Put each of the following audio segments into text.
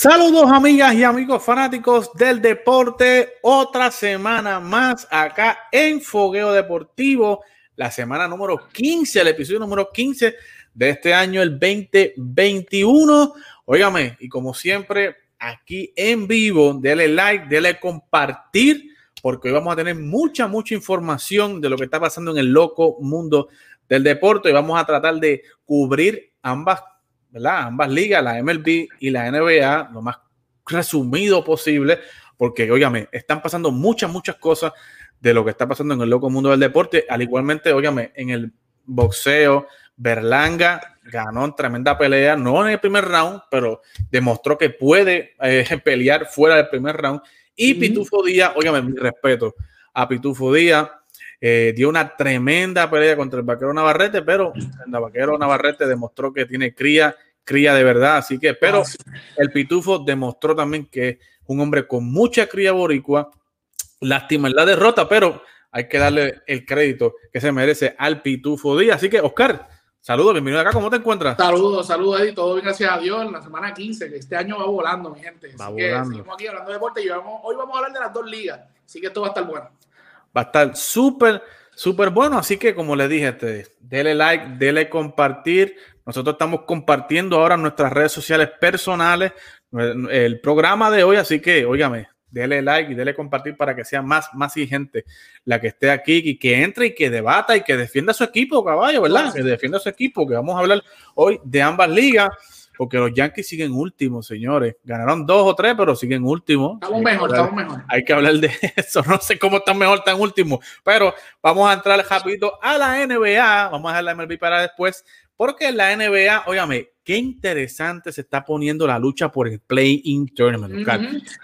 Saludos amigas y amigos fanáticos del deporte. Otra semana más acá en Fogueo Deportivo. La semana número 15, el episodio número 15 de este año, el 2021. Óigame, y como siempre, aquí en vivo, dele like, dele compartir, porque hoy vamos a tener mucha, mucha información de lo que está pasando en el loco mundo del deporte y vamos a tratar de cubrir ambas ¿verdad? Ambas ligas, la MLB y la NBA, lo más resumido posible, porque, óigame, están pasando muchas, muchas cosas de lo que está pasando en el loco mundo del deporte, al igualmente, óigame, en el boxeo, Berlanga ganó en tremenda pelea, no en el primer round, pero demostró que puede eh, pelear fuera del primer round. Y Pitufo Díaz, óigame, mi respeto a Pitufo Díaz, eh, dio una tremenda pelea contra el vaquero Navarrete, pero el vaquero Navarrete demostró que tiene cría, cría de verdad. Así que, pero el Pitufo demostró también que es un hombre con mucha cría boricua. Lástima en la derrota, pero hay que darle el crédito que se merece al Pitufo Díaz. Así que, Oscar, saludos, bienvenido acá. ¿Cómo te encuentras? Saludos, saludos, Eddie. Todo bien, gracias a Dios. En la semana 15, que este año va volando, mi gente. Va volando. seguimos aquí hablando de deporte y hoy vamos a hablar de las dos ligas. Así que esto va a estar bueno va a estar súper, súper bueno. Así que, como les dije, este, dele like, dele compartir. Nosotros estamos compartiendo ahora nuestras redes sociales personales el programa de hoy. Así que, óigame, dele like y dele compartir para que sea más, más gente la que esté aquí y que entre y que debata y que defienda su equipo, caballo, ¿verdad? Que defienda su equipo, que vamos a hablar hoy de ambas ligas porque los Yankees siguen últimos, señores. Ganaron dos o tres, pero siguen últimos. Estamos mejor, estamos mejor. Hay que hablar de eso. No sé cómo están mejor, tan últimos. Pero vamos a entrar rapidito a la NBA. Vamos a dejar la MLB para después. Porque la NBA, óyame, qué interesante se está poniendo la lucha por el Play-In Tournament.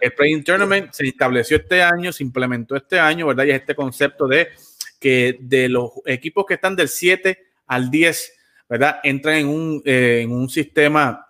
El Play-In Tournament se estableció este año, se implementó este año, ¿verdad? Y es este concepto de que de los equipos que están del 7 al 10, ¿verdad? Entran en un, eh, en un sistema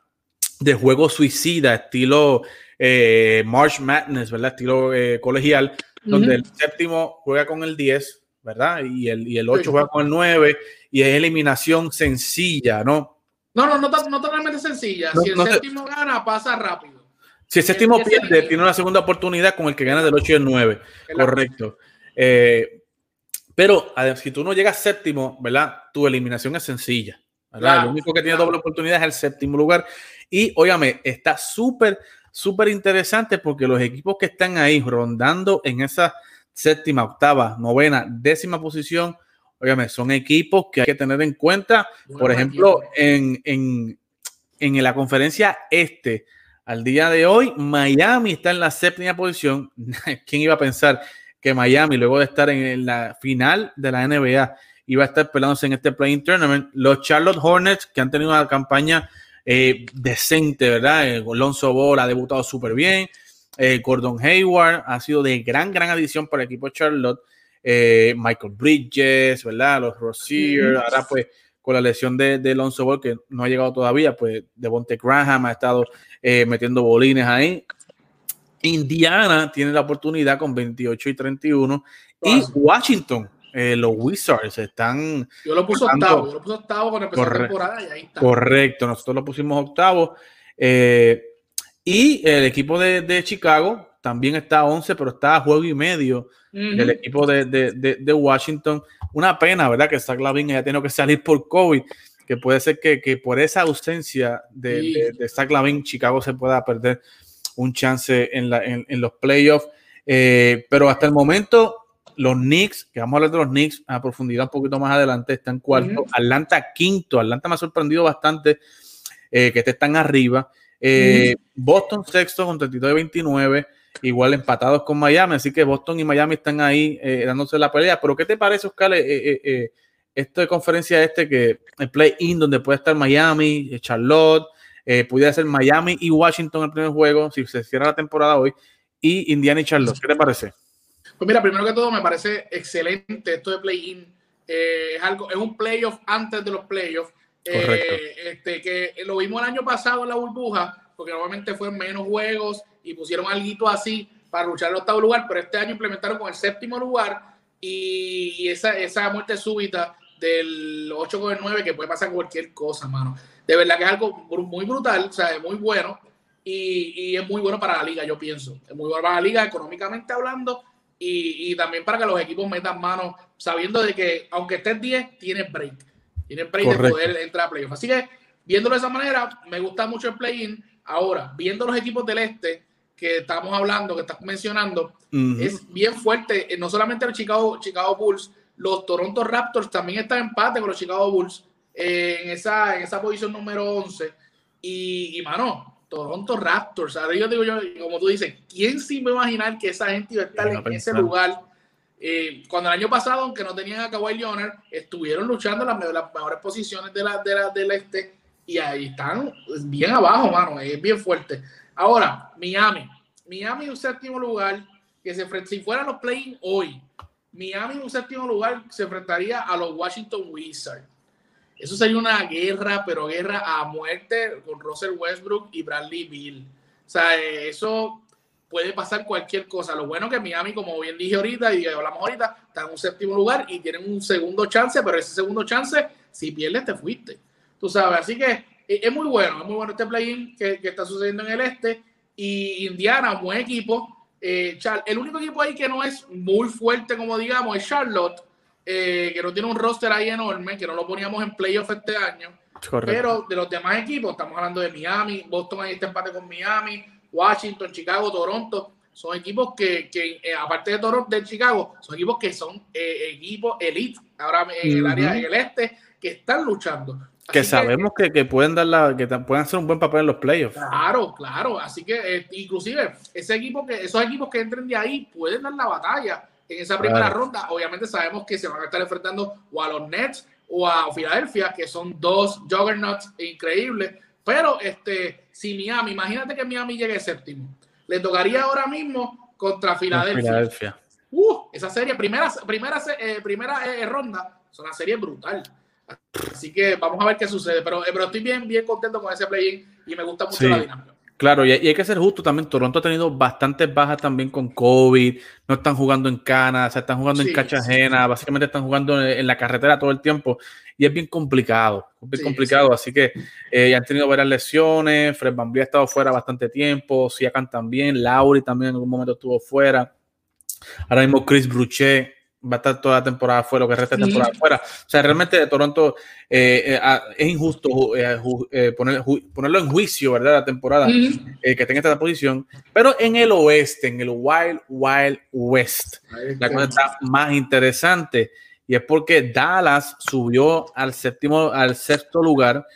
de juego suicida, estilo eh, March Madness, ¿verdad? Estilo eh, colegial, donde el séptimo juega con el 10, ¿verdad? Y el, y el 8 juega con el 9, y es eliminación sencilla, ¿no? No, no, no, no totalmente sencilla. si el séptimo gana, pasa rápido. Si el séptimo pierde, tiene una segunda oportunidad con el que gana del 8 y el 9. Correcto. Eh, pero si tú no llegas séptimo, ¿verdad? Tu eliminación es sencilla. ¿verdad? el único que tiene doble oportunidad es el séptimo lugar. Y óyame, está súper, súper interesante porque los equipos que están ahí rondando en esa séptima, octava, novena, décima posición, óyame, son equipos que hay que tener en cuenta. Por ejemplo, en, en, en la conferencia este, al día de hoy, Miami está en la séptima posición. ¿Quién iba a pensar que Miami, luego de estar en la final de la NBA, iba a estar peleándose en este playing tournament? Los Charlotte Hornets, que han tenido una campaña eh, decente, ¿verdad? Eh, Alonso Ball ha debutado súper bien. Eh, Gordon Hayward ha sido de gran, gran adición para el equipo de Charlotte. Michael Bridges, ¿verdad? Los Rozier. Ahora, pues, con la lesión de, de, Alonso Ball, que no ha llegado todavía, pues, Devonte Graham ha estado metiendo bolines ahí. Indiana tiene la oportunidad con 28 y 31. Y Washington eh, los Wizards están. Yo lo puse octavo, yo lo puse octavo con empezó la temporada y ahí está. Correcto, nosotros lo pusimos octavo. Eh, y el equipo de, Chicago también está a 11, pero está a juego y medio del equipo de, Washington. Una pena, ¿verdad? Que Zach Lavin haya tenido que salir por COVID, que puede ser que, por esa ausencia de, de, Zach Lavin, Chicago se pueda perder un chance en, la, en, los playoffs. Eh, pero hasta el momento, los Knicks, que vamos a hablar de los Knicks a profundidad un poquito más adelante, están cuarto. Atlanta quinto. Atlanta me ha sorprendido bastante eh, que esté tan arriba. Eh, Boston sexto con 32 de 29, igual empatados con Miami. Así que Boston y Miami están ahí eh, dándose la pelea. Pero ¿qué te parece, Oscar? esto de conferencia este que el play-in donde puede estar Miami, Charlotte, pudiera ser Miami y Washington el primer juego, si se cierra la temporada hoy, y Indiana y Charlotte. ¿Qué te parece? Pues mira, primero que todo me parece excelente esto de play-in. Eh, es algo, es un playoff antes de los playoffs. Eh, este, que lo vimos el año pasado en la burbuja, porque normalmente fueron menos juegos y pusieron algo así para luchar el octavo lugar, pero este año implementaron con el séptimo lugar y esa, esa muerte súbita del 8 con el 9 que puede pasar cualquier cosa, mano. De verdad que es algo muy brutal, o sea, muy bueno. y, es muy bueno para la liga, yo pienso. Es muy bueno para la liga económicamente hablando y, también para que los equipos metan manos sabiendo de que aunque estés 10, tienes break. Tienes break de poder entrar a playoff. Así que viéndolo de esa manera, me gusta mucho el play-in. Ahora, viendo los equipos del este que estamos hablando, que estás mencionando, es bien fuerte. Eh, no solamente los Chicago, Chicago Bulls, los Toronto Raptors también están en empate con los Chicago Bulls eh, en, esa, en esa posición número 11. Y, y mano, Toronto Raptors. Ahora yo digo yo, como tú dices, ¿quién se iba a imaginar que esa gente iba a estar en ese lugar? Eh, cuando el año pasado, aunque no tenían a Kawhi Leonard, estuvieron luchando en las, las mejores posiciones de la, de la, del este y ahí están bien abajo, mano, es bien fuerte. Ahora, Miami. Miami un séptimo lugar que se si fueran los play hoy, Miami un séptimo lugar se enfrentaría a los Washington Wizards. Eso sería una guerra, pero guerra a muerte con Russell Westbrook y Bradley Bill. O sea, eso puede pasar cualquier cosa. Lo bueno que Miami, como bien dije ahorita y hablamos ahorita, está en un séptimo lugar y tienen un segundo chance, pero ese segundo chance, si pierdes, te fuiste. Tú sabes, así que es muy bueno, es muy bueno este play-in que, está sucediendo en el este. Y Indiana, buen equipo. Eh, el único equipo ahí que no es muy fuerte, como digamos, es Charlotte, eh, que no tiene un roster ahí enorme, que no lo poníamos en playoff este año. Pero de los demás equipos, estamos hablando de Miami, Boston ahí está empate con Miami, Washington, Chicago, Toronto. Son equipos que, que aparte de Toronto, de Chicago, son equipos que son equipos elite ahora en el área en el este, que están luchando que sabemos que, que, pueden dar la, que pueden hacer un buen papel en los playoffs. Claro, claro. Así que eh, inclusive ese equipo que, esos equipos que entren de ahí pueden dar la batalla en esa primera ronda. Obviamente sabemos que se van a estar enfrentando o a los Nets o a Filadelfia, que son dos juggernauts increíbles. Pero este, si Miami, imagínate que Miami llegue séptimo, le tocaría ahora mismo contra Filadelfia. Uh, esa serie, primera, primera, eh, primera eh, ronda, es una serie brutal. Así que vamos a ver qué sucede. Pero, eh, pero estoy bien, bien contento con ese play-in y me gusta mucho la dinámica. Claro, y hay, que ser justo también. Toronto ha tenido bastantes bajas también con COVID. No están jugando en cana, se están jugando en cacha ajena. Básicamente están jugando en, la carretera todo el tiempo. Y es bien complicado. Es bien complicado. Así que eh, han tenido varias lesiones. Fred Van ha estado fuera bastante tiempo. Siakan también. Lauri también en algún momento estuvo fuera. Ahora mismo Chris Bruchet va a estar toda la temporada fuera, lo que resta de temporada fuera. O sea, realmente de Toronto eh, eh, ah, es injusto eh, ponerlo en juicio, ¿verdad? La temporada que tenga esta posición. Pero en el oeste, en el Wild, Wild West, la cosa está más interesante. Y es porque Dallas subió al séptimo, al sexto lugar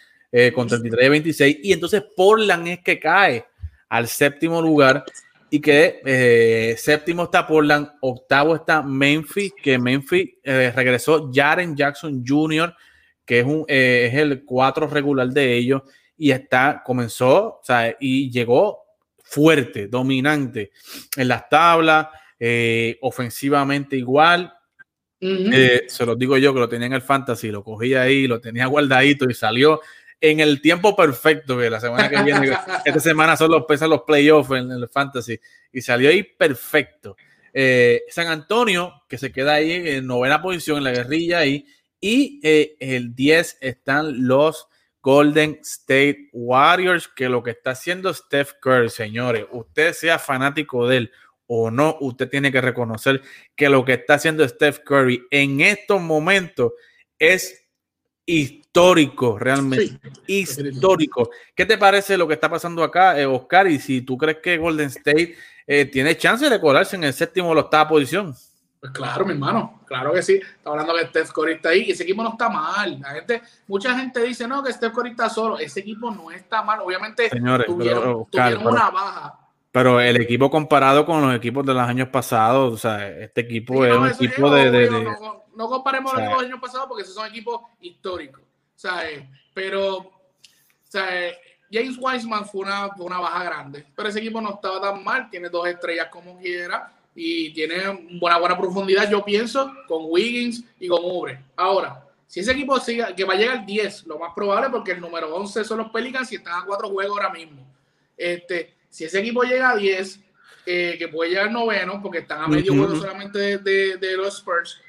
con 33-26. Y entonces Portland es que cae al séptimo lugar y que eh, séptimo está Portland, octavo está Memphis, que Memphis eh, regresó Jaren Jackson Jr., que es, un, eh, es el cuatro regular de ellos, y está, comenzó, o sea, y llegó fuerte, dominante en las tablas, ofensivamente igual. se los digo yo que lo tenía en el fantasy, lo cogí ahí, lo tenía guardadito y salió en el tiempo perfecto, que la semana que viene, esta semana solo empiezan los playoffs en, el fantasy, y salió ahí perfecto. Eh, San Antonio, que se queda ahí en novena posición en la guerrilla ahí, y eh, el 10 están los Golden State Warriors, que lo que está haciendo Steph Curry, señores, usted sea fanático de él o no, usted tiene que reconocer que lo que está haciendo Steph Curry en estos momentos es histórico, realmente. histórico. ¿Qué te parece lo que está pasando acá, eh, Oscar? Y si tú crees que Golden State eh, tiene chance de colarse en el séptimo o la octava posición. Pues claro, mi hermano, claro que sí. Está hablando que Steph Curry está ahí y ese equipo no está mal. La gente, mucha gente dice, no, que Steph Curry está solo. Ese equipo no está mal. Obviamente tuvieron, una baja. Pero el equipo comparado con los equipos de los años pasados, o sea, este equipo es un equipo de, no, comparemos los equipos del año pasado porque esos son equipos históricos. ¿sabes? Pero, ¿sabes? James Wiseman fue una, una baja grande, pero ese equipo no estaba tan mal, tiene dos estrellas como quiera y tiene una buena profundidad, yo pienso, con Wiggins y con Ubre. Ahora, si ese equipo sigue, que va a llegar al 10, lo más probable, porque el número 11 son los Pelicans y están a cuatro juegos ahora mismo. Este, si ese equipo llega a 10, eh, que puede llegar noveno, porque están a medio juego solamente de, de los Spurs,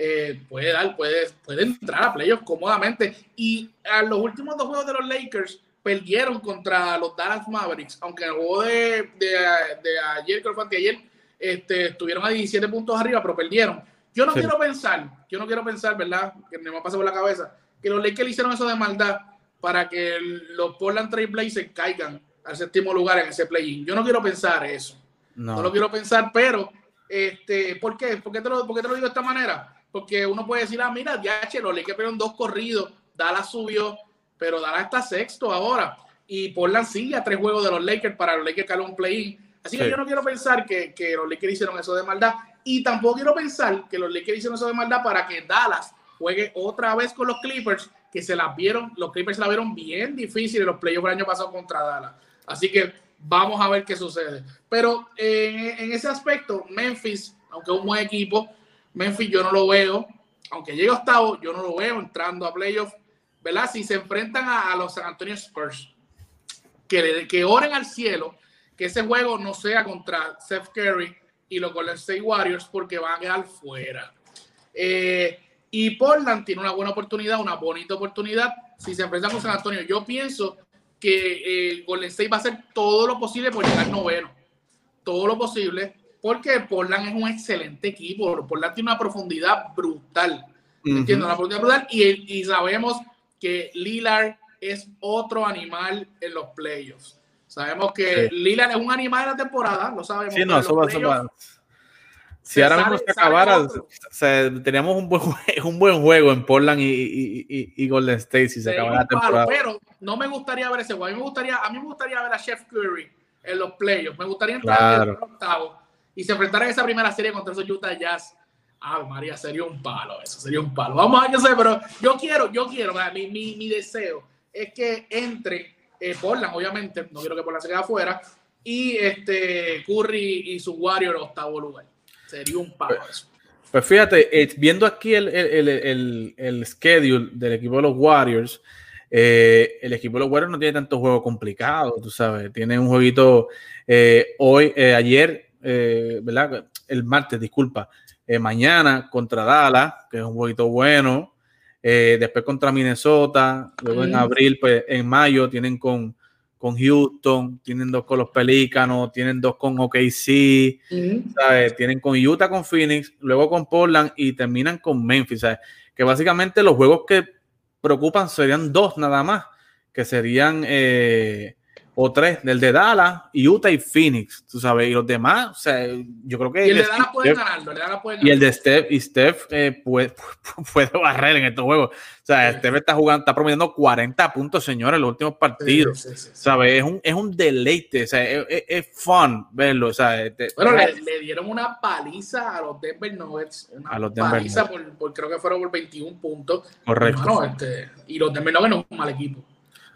eh, puede dar, puede, puede entrar a playoffs cómodamente. Y a los últimos dos juegos de los Lakers, perdieron contra los Dallas Mavericks, aunque el juego de, de, ayer, creo que fue ayer, este, estuvieron a 17 puntos arriba, pero perdieron. Yo no quiero pensar, yo no quiero pensar, ¿verdad? Que me pasa por la cabeza, que los Lakers hicieron eso de maldad para que los Portland Trail Blazers caigan al séptimo lugar en ese play-in. Yo no quiero pensar eso. No. lo quiero pensar, pero, este, ¿por qué? ¿Por qué, te lo, ¿Por te lo digo de esta manera? Porque uno puede decir, ah, mira, ya, los Lakers perdieron dos corridos, Dallas subió, pero Dallas está sexto ahora. Y Portland sigue a tres juegos de los Lakers para los Lakers caer un play-in. Así que yo no quiero pensar que, que, los Lakers hicieron eso de maldad. Y tampoco quiero pensar que los Lakers hicieron eso de maldad para que Dallas juegue otra vez con los Clippers, que se las vieron, los Clippers se la vieron bien difícil en los playoffs el año pasado contra Dallas. Así que vamos a ver qué sucede. Pero en, ese aspecto, Memphis, aunque es un buen equipo, Memphis yo no lo veo, aunque llegue octavo, yo no lo veo entrando a playoffs ¿verdad? Si se enfrentan a, los San Antonio Spurs, que, que oren al cielo que ese juego no sea contra Seth Curry y los Golden State Warriors porque van a quedar fuera. Eh, y Portland tiene una buena oportunidad, una bonita oportunidad si se enfrentan con San Antonio. Yo pienso que eh, Golden State va a hacer todo lo posible por llegar noveno. Todo lo posible, porque Portland es un excelente equipo. Portland tiene una profundidad brutal. Entiendo, una profundidad brutal. Y, y sabemos que Lillard es otro animal en los playoffs. Sabemos que Lillard es un animal en la temporada, lo sabemos. Sí, no, eso va, a Si ahora mismo se acabara, teníamos un buen, un buen juego en Portland y, y, Golden State si se acabara la temporada. pero no me gustaría ver ese juego. A mí me gustaría, a mí me gustaría ver a Chef Curry en los playoffs. Me gustaría entrar en el octavo y se enfrentar en esa primera serie contra esos Utah Jazz Ah, María, sería un palo eso, sería un palo. Vamos a ver qué sé, pero yo quiero, yo quiero, mi, mi, mi deseo es que entre eh, Portland, obviamente, no quiero que Portland se quede afuera, y este Curry y su Warrior octavo lugar. Sería un palo pues, eso. Pues fíjate, eh, viendo aquí el, el, el, el, schedule del equipo de los Warriors, eh, el equipo de los Warriors no tiene tanto juego complicado, tú sabes, tiene un jueguito eh, hoy, ayer, ¿verdad? El martes, disculpa, mañana contra Dallas, que es un poquito bueno. Después contra Minnesota. Luego en abril, pues en mayo tienen con, con Houston, tienen dos con los Pelícanos, tienen dos con OKC, tienen con Utah, con Phoenix, luego con Portland y terminan con Memphis. Que básicamente los juegos que preocupan serían dos nada más, que serían eh, o tres, del de Dallas, Utah y Phoenix, tú sabes, y los demás, o sea, yo creo que... Y el, de Dallas puede ganarlo, el de Dallas Y el de Steph, y Steph eh, puede, puede, barrer en estos juegos. O sea, Steph está jugando, está promediando 40 puntos, señores, en los últimos partidos. ¿Sabes? Es un, es un deleite, o sea, es, es, fun verlo, o sea... Este, bueno, le, dieron una paliza a los Denver Nuggets, una a los Denver paliza por, creo que fueron por 21 puntos. Correcto. este, y los Denver Nuggets no es un mal equipo.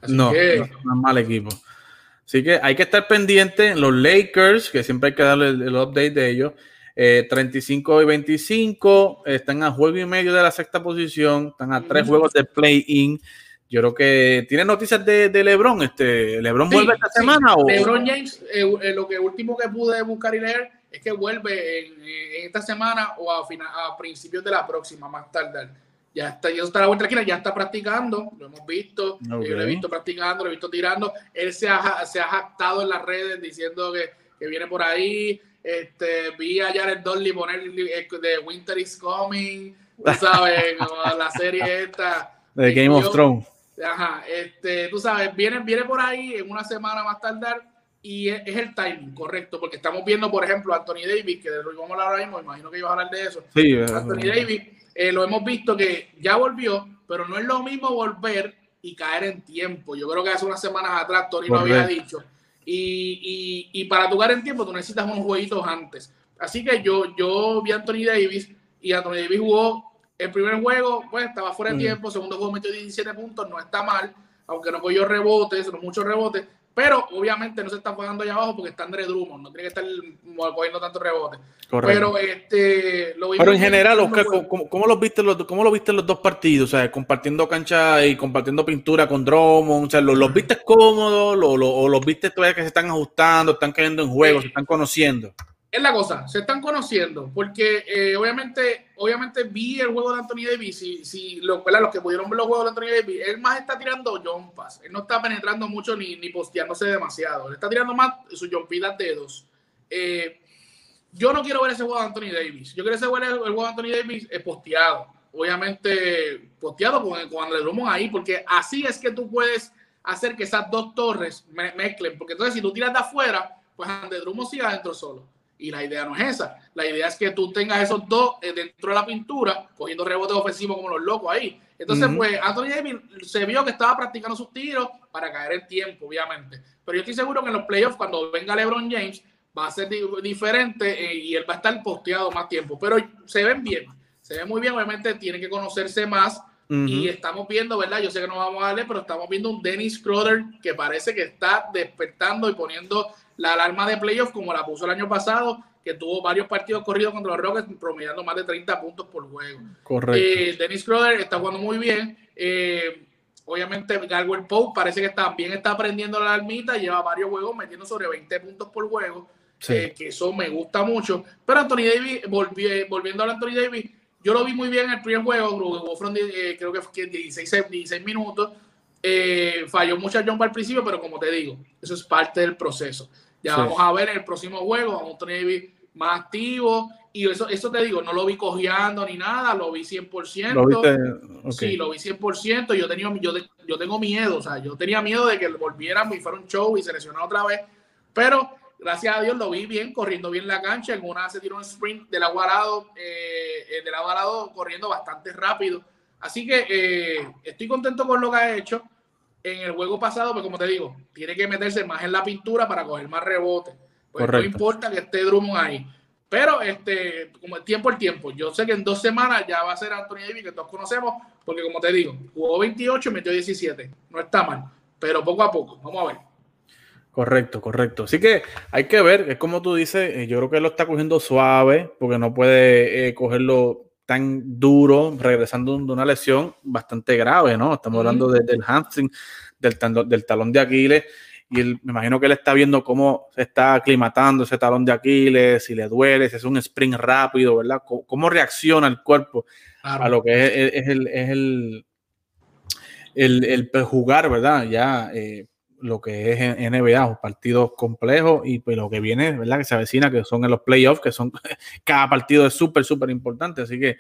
Así no, que, no es un mal equipo. Así que hay que estar pendiente. Los Lakers, que siempre hay que darle el, update de ellos, 35 eh, y 25, están a juego y medio de la sexta posición, están a tres juegos de play-in. Yo creo que tiene noticias de, LeBron. Este, ¿LeBron vuelve esta semana? O? LeBron James, eh, eh, lo que último que pude buscar y leer es que vuelve en, esta semana o a, a principios de la próxima, más tarde ya está, ya está la vuelta aquí, ya está practicando, lo hemos visto, yo lo he visto practicando, lo he visto tirando, él se ha, se ha jactado en las redes diciendo que, que viene por ahí, este, vi a Jared Dudley poner eh, de Winter is Coming, tú sabes, como la serie esta. De Game of Thrones. Ajá, este, tú sabes, viene, viene por ahí en una semana más tardar y es, el timing correcto, porque estamos viendo, por ejemplo, a Anthony Davis, que de lo vamos a hablar ahora mismo, imagino que iba a hablar de eso. Sí, Anthony Davis eh, lo hemos visto que ya volvió, pero no es lo mismo volver y caer en tiempo. Yo creo que hace unas semanas atrás Tony lo había dicho. Y, y, y, para tu caer en tiempo tú necesitas unos jueguitos antes. Así que yo, yo vi a Anthony Davis y Anthony Davis jugó el primer juego, pues estaba fuera de mm. tiempo, segundo juego metió 17 puntos, no está mal, aunque no cogió rebotes, no muchos rebotes, pero obviamente no se está pagando allá abajo porque está André Drummond, no tiene que estar cogiendo tanto rebote. Pero este lo Pero en general, Oscar, ¿cómo, los viste los cómo lo viste los dos partidos? O sea, compartiendo cancha y compartiendo pintura con Drummond, o sea, ¿los, viste cómodos lo, o los viste todavía que se están ajustando, están cayendo en juego, se están conociendo? Es la cosa, se están conociendo, porque eh, obviamente, obviamente vi el juego de Anthony Davis, y si lo, los que pudieron ver los juegos de Anthony Davis, él más está tirando jumpas, él no está penetrando mucho ni, ni posteándose demasiado, él está tirando más sus jumpitas dedos. Eh, yo no quiero ver ese juego de Anthony Davis, yo quiero ver el, juego de Anthony Davis eh, posteado, obviamente posteado con, con André Drummond ahí, porque así es que tú puedes hacer que esas dos torres mezclen, porque entonces si tú tiras de afuera, pues André Drummond sigue adentro solo. Y la idea no es esa. La idea es que tú tengas esos dos eh, dentro de la pintura, cogiendo rebotes ofensivos como los locos ahí. Entonces, pues Anthony Davis se vio que estaba practicando sus tiros para caer en tiempo, obviamente. Pero yo estoy seguro que en los playoffs, cuando venga LeBron James, va a ser diferente eh, y él va a estar posteado más tiempo. Pero se ven bien, se ven muy bien. Obviamente, tienen que conocerse más. Y estamos viendo, ¿verdad? Yo sé que no vamos a darle, pero estamos viendo un Dennis Crowder que parece que está despertando y poniendo la alarma de playoff como la puso el año pasado, que tuvo varios partidos corridos contra los Rockets, promediando más de 30 puntos por juego. Correcto. Eh, Dennis Crowder está jugando muy bien. Eh, obviamente, Galwell Pope parece que también está aprendiendo la alarmita, lleva varios juegos metiendo sobre 20 puntos por juego, eh, que eso me gusta mucho. Pero Anthony Davis, volviendo a Anthony Davis, yo lo vi muy bien en el primer juego, creo que fue 16, 16 minutos. Falló muchas jump al principio, pero como te digo, eso es parte del proceso. Ya vamos a ver en el próximo juego a un Tony Davis más activo. Y eso, eso te digo, no lo vi cojeando ni nada, lo vi 100%. ¿Lo Sí, lo vi 100%. Yo, tenía, yo, yo tengo miedo, o sea, yo tenía miedo de que volvieran y fuera un show y se lesionara otra vez. Pero gracias a Dios lo vi bien, corriendo bien la cancha. En una se tiró un sprint del aguarado, eh, del aguarado corriendo bastante rápido. Así que eh, estoy contento con lo que ha hecho en el juego pasado, pues como te digo, tiene que meterse más en la pintura para coger más rebote. Pues no importa que esté Drummond ahí. Pero este, como el tiempo el tiempo, yo sé que en dos semanas ya va a ser Anthony Davis, que todos conocemos, porque como te digo, jugó 28 y metió 17. No está mal, pero poco a poco. Vamos a ver. Correcto, correcto. Así que hay que ver, es como tú dices, eh, yo creo que lo está cogiendo suave, porque no puede eh, cogerlo tan duro, regresando de una lesión bastante grave, ¿no? Estamos hablando del hamstring, del, del talón de Aquiles, y me imagino que él está viendo cómo se está aclimatando ese talón de Aquiles, si le duele, si es un sprint rápido, ¿verdad? ¿Cómo, reacciona el cuerpo a lo que es, el, es el, el, el, jugar, ¿verdad? Ya eh, lo que es NBA, partidos complejos y pues lo que viene, ¿verdad? Que se avecina, que son en los playoffs, que son cada partido es súper, súper importante. Así que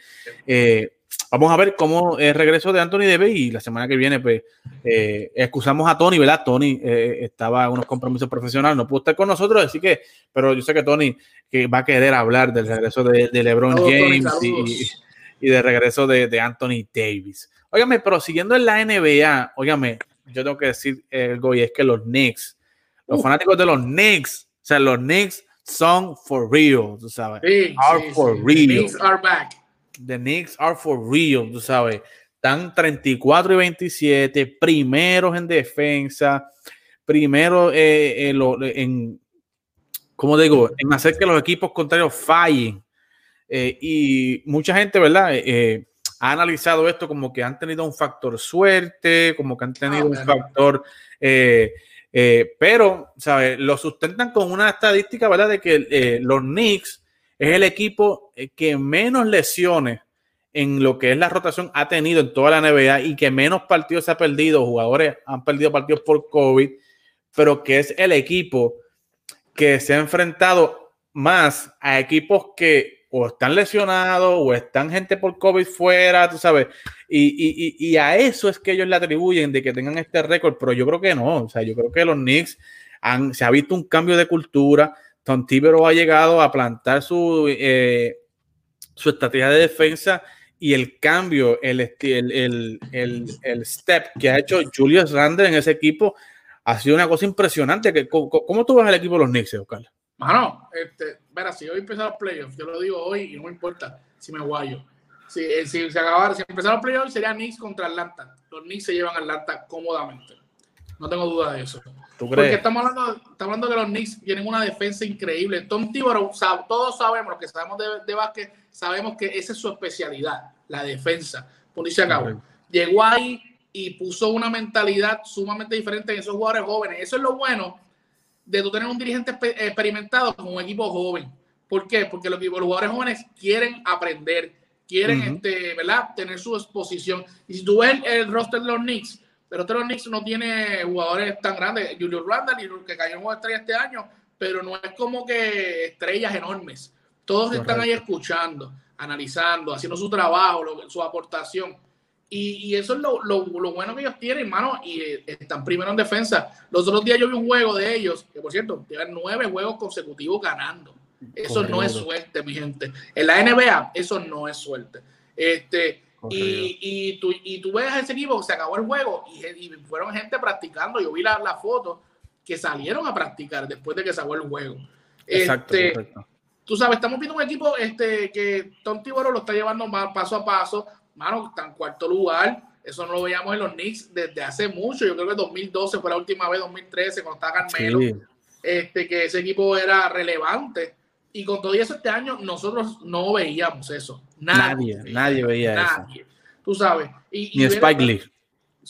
eh, vamos a ver cómo el regreso de Anthony Davis y la semana que viene, pues, eh, excusamos a Tony, ¿verdad? Tony eh, estaba en unos compromisos profesionales, no pudo estar con nosotros, así que, pero yo sé que Tony que va a querer hablar del regreso de, LeBron James y, y, del regreso de, de Anthony Davis. Óigame, pero siguiendo en la NBA, óigame, yo tengo que decir algo y es que los Knicks, los fanáticos de los Knicks, o sea, los Knicks son for real, tú sabes. are for real. The Knicks are back. The Knicks are for real, tú sabes. Están 34 y 27, primeros en defensa, primero eh, en, en, ¿cómo digo? En hacer que los equipos contrarios fallen. Eh, y mucha gente, ¿verdad? Eh, ha analizado esto como que han tenido un factor suerte, como que han tenido ah, un factor, eh, eh, pero, ¿sabes? Lo sustentan con una estadística, ¿verdad? De que eh, los Knicks es el equipo que menos lesiones en lo que es la rotación ha tenido en toda la NBA y que menos partidos se ha perdido, jugadores han perdido partidos por COVID, pero que es el equipo que se ha enfrentado más a equipos que o están lesionados o están gente por COVID fuera, tú sabes. Y, a eso es que ellos le atribuyen de que tengan este récord, pero yo creo que no. O sea, yo creo que los Knicks han, se ha visto un cambio de cultura. Tom Tibero ha llegado a plantar su, eh, su estrategia de defensa y el cambio, el, el, el, step que ha hecho Julius Randle en ese equipo ha sido una cosa impresionante. ¿Cómo, cómo tú ves el equipo de los Knicks, Oscar? Mano, este, verá, si hoy empiezan los playoffs, yo lo digo hoy y no me importa si me guayo. Si, eh, si se acabara, si empezaran los playoffs, sería Knicks contra Atlanta. Los Knicks se llevan a Atlanta cómodamente. No tengo duda de eso. ¿Tú crees? Porque estamos hablando, estamos hablando que los Knicks tienen una defensa increíble. Tom todos sabemos, los que sabemos de, de básquet, sabemos que esa es su especialidad, la defensa. Y se acabó. Llegó ahí y puso una mentalidad sumamente diferente en esos jugadores jóvenes. Eso es lo bueno de tú tener un dirigente experimentado con un equipo joven. ¿Por qué? Porque los, los jugadores jóvenes quieren aprender, quieren este, ¿verdad? tener su exposición. Y si tú ves el, roster de los Knicks, pero los Knicks no tiene jugadores tan grandes. Julio Randall, que cayó en una estrella este año, pero no es como que estrellas enormes. Todos están ahí escuchando, analizando, haciendo su trabajo, su aportación. Y, eso es lo, lo, bueno que ellos tienen, hermano, y eh, están primero en defensa. Los otros días yo vi un juego de ellos, que por cierto, tienen nueve juegos consecutivos ganando. Eso no es suerte, mi gente. En la NBA, eso no es suerte. Este, y, y, tú, y tú ves a ese equipo que se acabó el juego y, fueron gente practicando. Yo vi la, la, foto que salieron a practicar después de que se acabó el juego. Exacto, este, Tú sabes, estamos viendo un equipo este, que Tom Tiboro lo está llevando paso a paso mano, está en cuarto lugar. Eso no lo veíamos en los Knicks desde hace mucho. Yo creo que 2012 fue la última vez, 2013, cuando estaba Carmelo, este, que ese equipo era relevante. Y con todo eso este año, nosotros no veíamos eso. Nadie, nadie, veía nadie. Tú sabes. Y, Ni Spike Lee.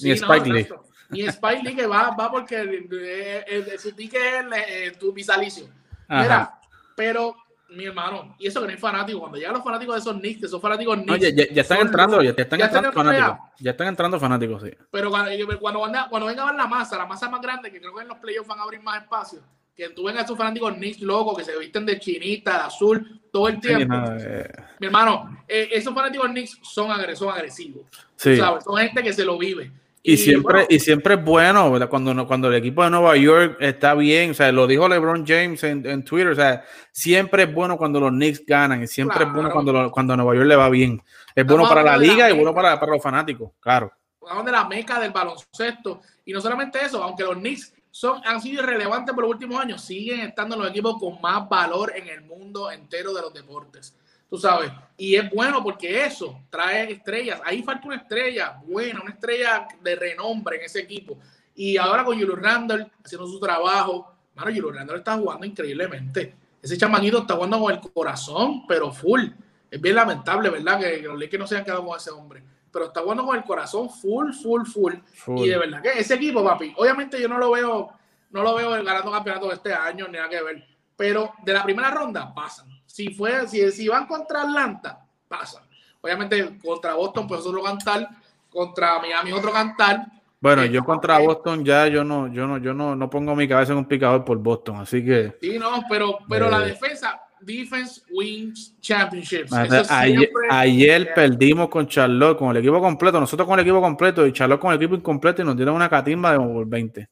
Ni Spike Lee. Ni Spike Lee que va, va porque el, su ticket es tu visalicio. Mira, pero mi hermano, y eso que no es fanático, cuando llegan los fanáticos de esos Knicks, que son fanáticos Knicks. Oye, ya, están entrando, ya, están entrando fanáticos. Ya están entrando fanáticos, sí. Pero cuando, cuando, cuando venga a ver la masa, la masa más grande, que creo que en los playoffs van a abrir más espacio, que tú vengas a esos fanáticos Knicks locos, que se visten de chinita, de azul, todo el tiempo. Eh. Mi hermano, eh, esos fanáticos Knicks son, agresivos. Sí. ¿sabes? Son gente que se lo vive. Y, siempre, y siempre es bueno, Cuando, cuando el equipo de Nueva York está bien, o sea, lo dijo LeBron James en, Twitter, o sea, siempre es bueno cuando los Knicks ganan y siempre es bueno cuando, cuando a Nueva York le va bien. Es bueno para la liga y bueno para, para, los fanáticos, claro. Vamos de la meca del baloncesto. Y no solamente eso, aunque los Knicks son, han sido irrelevantes por los últimos años, siguen estando los equipos con más valor en el mundo entero de los deportes tú sabes. Y es bueno porque eso trae estrellas. Ahí falta una estrella buena, una estrella de renombre en ese equipo. Y ahora con Julio Randall haciendo su trabajo. Mano, Julio Randall está jugando increíblemente. Ese chamaquito está jugando con el corazón, pero full. Es bien lamentable, ¿verdad? Que, los Lakers no se hayan quedado con ese hombre. Pero está jugando con el corazón full, full, full. Y de verdad que ese equipo, papi, obviamente yo no lo veo, no lo veo ganando campeonato este año, ni nada que ver. Pero de la primera ronda pasan si, fue, si, si van contra Atlanta, pasa. Obviamente contra Boston, pues otro cantar. Contra Miami, otro cantar. Bueno, yo contra Boston ya yo no, yo no, yo no, no pongo mi cabeza en un picador por Boston, así que. Sí, no, pero, pero la eh. defensa, defense wins championships. Ayer, perdimos con Charlotte, con el equipo completo, nosotros con el equipo completo y Charlotte con el equipo incompleto y nos dieron una catimba de 20.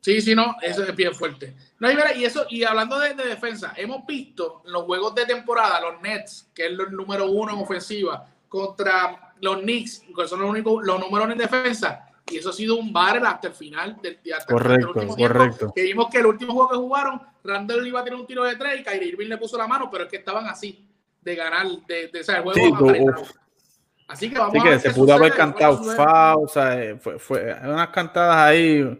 Sí, sí, no, eso es bien fuerte. No, y, eso, y hablando de, defensa, hemos visto en los juegos de temporada, los Nets, que es el número uno en ofensiva, contra los Knicks, que son los únicos, los números en defensa, y eso ha sido un bar hasta el final del hasta Correcto, correcto. que vimos que el último juego que jugaron, Randall iba a tener un tiro de tres y Kyrie Irving le puso la mano, pero es que estaban así, de ganar, de, de, el juego Así que vamos Así que se pudo haber cantado FA, o sea, eh, fue, fue unas cantadas ahí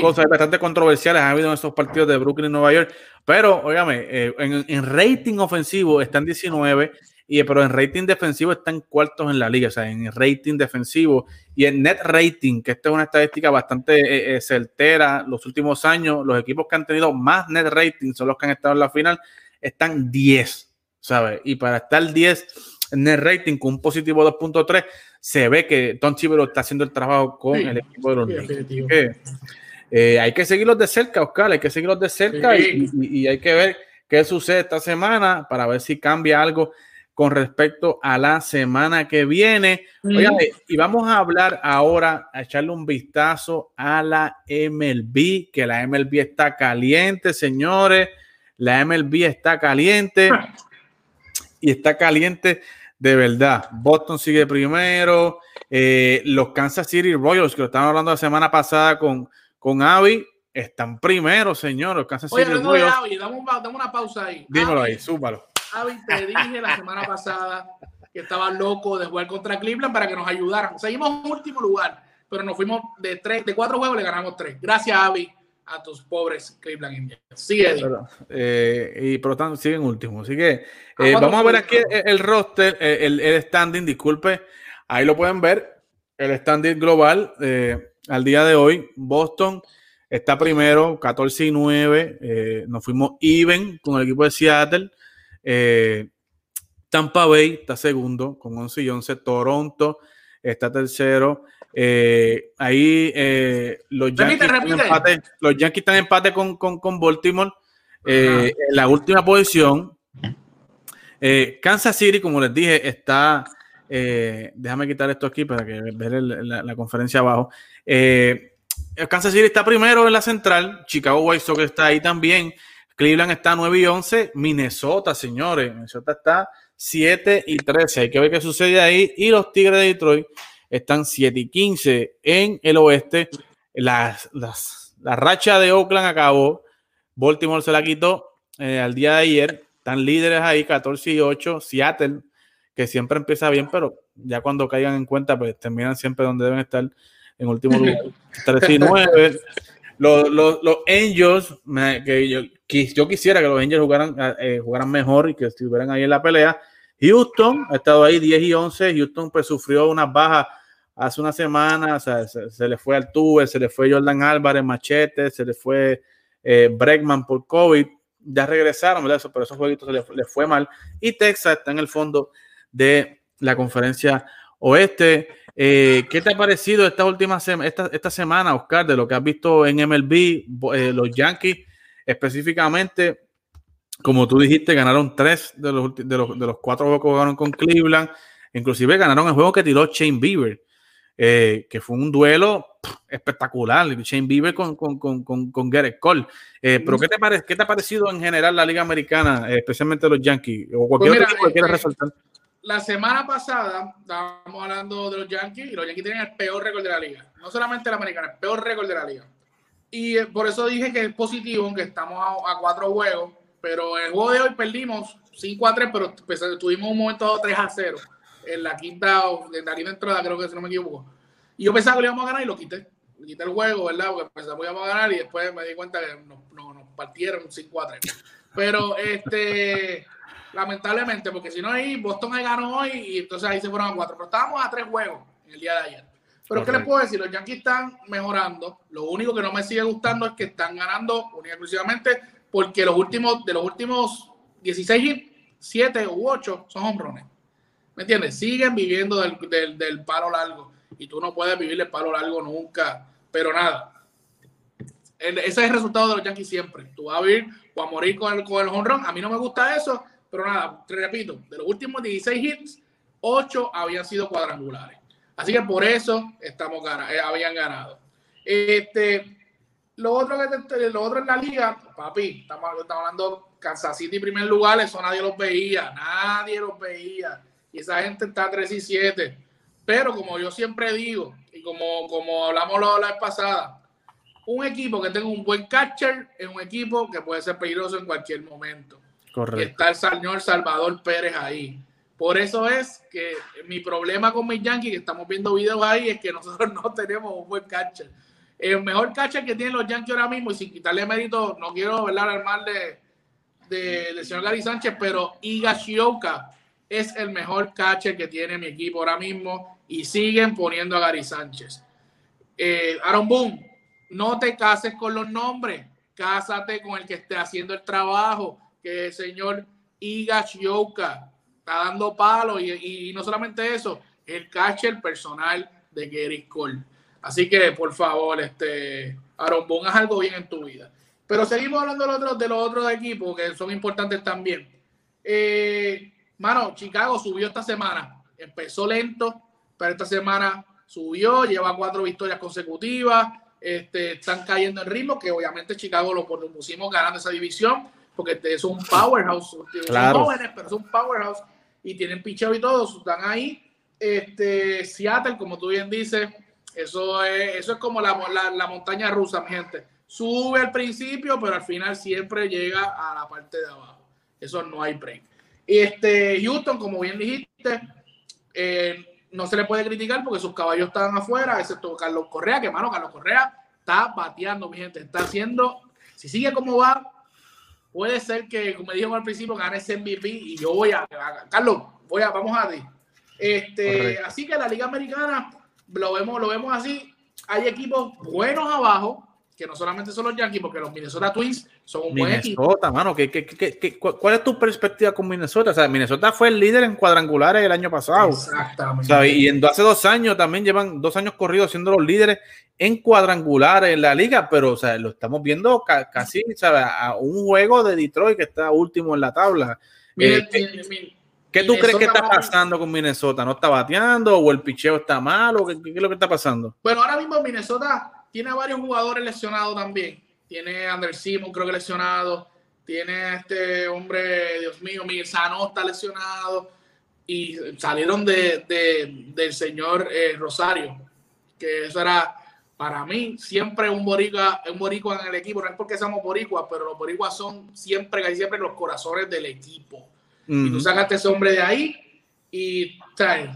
cosas bastante controversiales han habido en esos partidos de Brooklyn y Nueva York. Pero, óigame, eh, en, rating ofensivo están 19, y, pero en rating defensivo están cuartos en la liga. O sea, en rating defensivo y en net rating, que esta es una estadística bastante eh, eh, certera. Los últimos años, los equipos que han tenido más net rating son los que han estado en la final, están 10, ¿sabes? Y para estar 10 en net rating con un positivo 2.3, se ve que Tom Chibero está haciendo el trabajo con el equipo de los Knicks. Eh, hay que seguirlos de cerca, Oscar, hay que seguirlos de cerca y, hay que ver qué sucede esta semana para ver si cambia algo con respecto a la semana que viene. y vamos a hablar ahora, a echarle un vistazo a la MLB, que la MLB está caliente, señores. La MLB está caliente y está caliente de verdad. Boston sigue primero. Eh, los Kansas City Royals, que lo estaban hablando la semana pasada con, con Avi están primero, señor. Oye, no de Avi, dame, una pausa ahí. Dímelo ahí, súbalo. Avi, te dije la semana pasada que estaba loco de jugar contra Cleveland para que nos ayudaran. Seguimos en último lugar, pero nos fuimos de tres, de cuatro juegos le ganamos tres. Gracias, Avi, a tus pobres Cleveland Indians. Sigue, eh, y por lo tanto siguen último. Así que eh, vamos a ver aquí el, roster, el, el, standing, disculpe. Ahí lo pueden ver, el standing global. Eh, al día de hoy, Boston está primero, 14 y 9. Eh, nos fuimos even con el equipo de Seattle. Eh, Tampa Bay está segundo con 11 y 11. Toronto está tercero. Eh, ahí los, Yankees los, Yankees están en empate con, con, Baltimore. en la última posición, Kansas City, como les dije, está. Déjame quitar esto aquí para que ver la, conferencia abajo. Kansas City está primero en la central. Chicago White Sox está ahí también. Cleveland está 9 y 11. Minnesota, señores. Minnesota está 7 y 13. Hay que ver qué sucede ahí. Y los Tigres de Detroit están 7 y 15 en el oeste. Las, la racha de Oakland acabó. Baltimore se la quitó eh, al día de ayer. Están líderes ahí, 14 y 8. Seattle, que siempre empieza bien, pero ya cuando caigan en cuenta, pues terminan siempre donde deben estar en último lugar. 13 y 9. Los, los, los Angels, que yo, yo, quisiera que los Angels jugaran, eh, jugaran mejor y que estuvieran ahí en la pelea. Houston ha estado ahí 10 y 11. Houston pues sufrió unas bajas hace una semana. O sea, se, le fue al tuve, se le fue Jordan Álvarez, Machete, se le fue eh, Bregman por COVID. Ya regresaron, ¿verdad? pero esos jueguitos se les fue mal. Y Texas está en el fondo de la conferencia oeste. Eh, ¿Qué te ha parecido esta última esta, esta semana, Oscar, de lo que has visto en MLB? Eh, los Yankees específicamente, como tú dijiste, ganaron tres de los, de los, de los cuatro juegos que jugaron con Cleveland. Inclusive ganaron el juego que tiró Shane Bieber, eh, que fue un duelo espectacular. Shane Bieber con, con, con, con Garrett Cole. pero ¿qué te, parece, ¿qué te ha parecido en general la Liga Americana, especialmente los Yankees? O cualquier pues otro que quieras resaltar la semana pasada estábamos hablando de los Yankees y los Yankees tienen el peor récord de la liga. No solamente la americana, el peor récord de la liga. Y eh, por eso dije que es positivo, que estamos a, cuatro juegos, pero el juego de hoy perdimos 5 a 3, pero pues, tuvimos un momento 3 a 0 en la quinta, en la quinta entrada, creo que si no me equivoco. Y yo pensaba que lo íbamos a ganar y lo quité. Quité el juego, ¿verdad? Porque pensaba que íbamos a ganar y después me di cuenta que nos, nos, nos partieron 5 a 3. Pero este lamentablemente, porque si no ahí Boston ahí ganó hoy y entonces ahí se fueron a cuatro. Pero estábamos a tres juegos el día de ayer. Pero ¿qué les puedo decir? Los Yankees están mejorando. Lo único que no me sigue gustando es que están ganando únicamente exclusivamente porque los últimos, de los últimos 16 hits, 7 u 8 son hombrones. ¿Me entiendes? Siguen viviendo del, del, del, palo largo. Y tú no puedes vivir el palo largo nunca. Pero nada. ese es el resultado de los Yankees siempre. Tú vas a vivir o a morir con el, con el home run. A mí no me gusta eso pero nada, te repito, de los últimos 16 hits, 8 habían sido cuadrangulares. Así que por eso estamos eh, habían ganado. Este, lo otro que lo otro en la liga, papi, estamos, hablando Kansas City en primer lugar, eso nadie los veía, nadie los veía. Y esa gente está 3 y 7. Pero como yo siempre digo, y como, como hablamos la vez pasada, un equipo que tenga un buen catcher es un equipo que puede ser peligroso en cualquier momento. Está el señor Salvador Pérez ahí. Por eso es que mi problema con mis Yankees, que estamos viendo videos ahí, es que nosotros no tenemos un buen catcher. El mejor catcher que tienen los Yankees ahora mismo, y sin quitarle mérito, no quiero hablar al mal de, del señor Gary Sánchez, pero Iga Shioka es el mejor catcher que tiene mi equipo ahora mismo y siguen poniendo a Gary Sánchez. Eh, Aaron Boone, no te cases con los nombres, cásate con el que esté haciendo el trabajo que el señor Iga Yoka está dando palo y, no solamente eso, el catcher personal de Gary Cole. Así que, por favor, este, Aaron, pongas algo bien en tu vida. Pero seguimos hablando de los otros, de los otros equipos que son importantes también. Eh, mano, Chicago subió esta semana. Empezó lento, pero esta semana subió, lleva cuatro victorias consecutivas. Este, están cayendo en ritmo, que obviamente Chicago lo pusimos ganando esa división porque es un powerhouse, son jóvenes, pero es un powerhouse y tienen picheo y todo, están ahí. Este, Seattle, como tú bien dices, eso es, eso es como la, la, montaña rusa, mi gente. Sube al principio, pero al final siempre llega a la parte de abajo. Eso no hay break. Este, Houston, como bien dijiste, eh, no se le puede criticar porque sus caballos están afuera, excepto Carlos Correa, que mano, Carlos Correa está bateando, mi gente, está haciendo, si sigue como va, puede ser que, como dijo al principio, gane ese MVP y yo voy a, Carlos, voy a, vamos a ti. Este, así que la Liga Americana lo vemos, lo vemos así. Hay equipos buenos abajo que no solamente son los Yankees, porque los Minnesota Twins son un buen equipo. Minnesota, mano, cuál es tu perspectiva con Minnesota? O sea, Minnesota fue el líder en cuadrangulares el año pasado. Exactamente. y en, hace dos años también llevan dos años corridos siendo los líderes en cuadrangulares en la liga, pero o sea, lo estamos viendo casi a un juego de Detroit que está último en la tabla. Eh, ¿Qué tú crees que está pasando con Minnesota? ¿No está bateando o el picheo está mal o qué, qué es lo que está pasando? Bueno, ahora mismo Minnesota tiene varios jugadores lesionados también. Tiene Ander Simon, creo que lesionado. Tiene este hombre, Dios mío, Miguel Sano está lesionado. Y salieron de, del señor eh, Rosario, que eso era para mí siempre un boricua, un boricua en el equipo. No es porque seamos boricuas, pero los boricuas son siempre, casi siempre los corazones del equipo. Y tú sacaste ese hombre de ahí y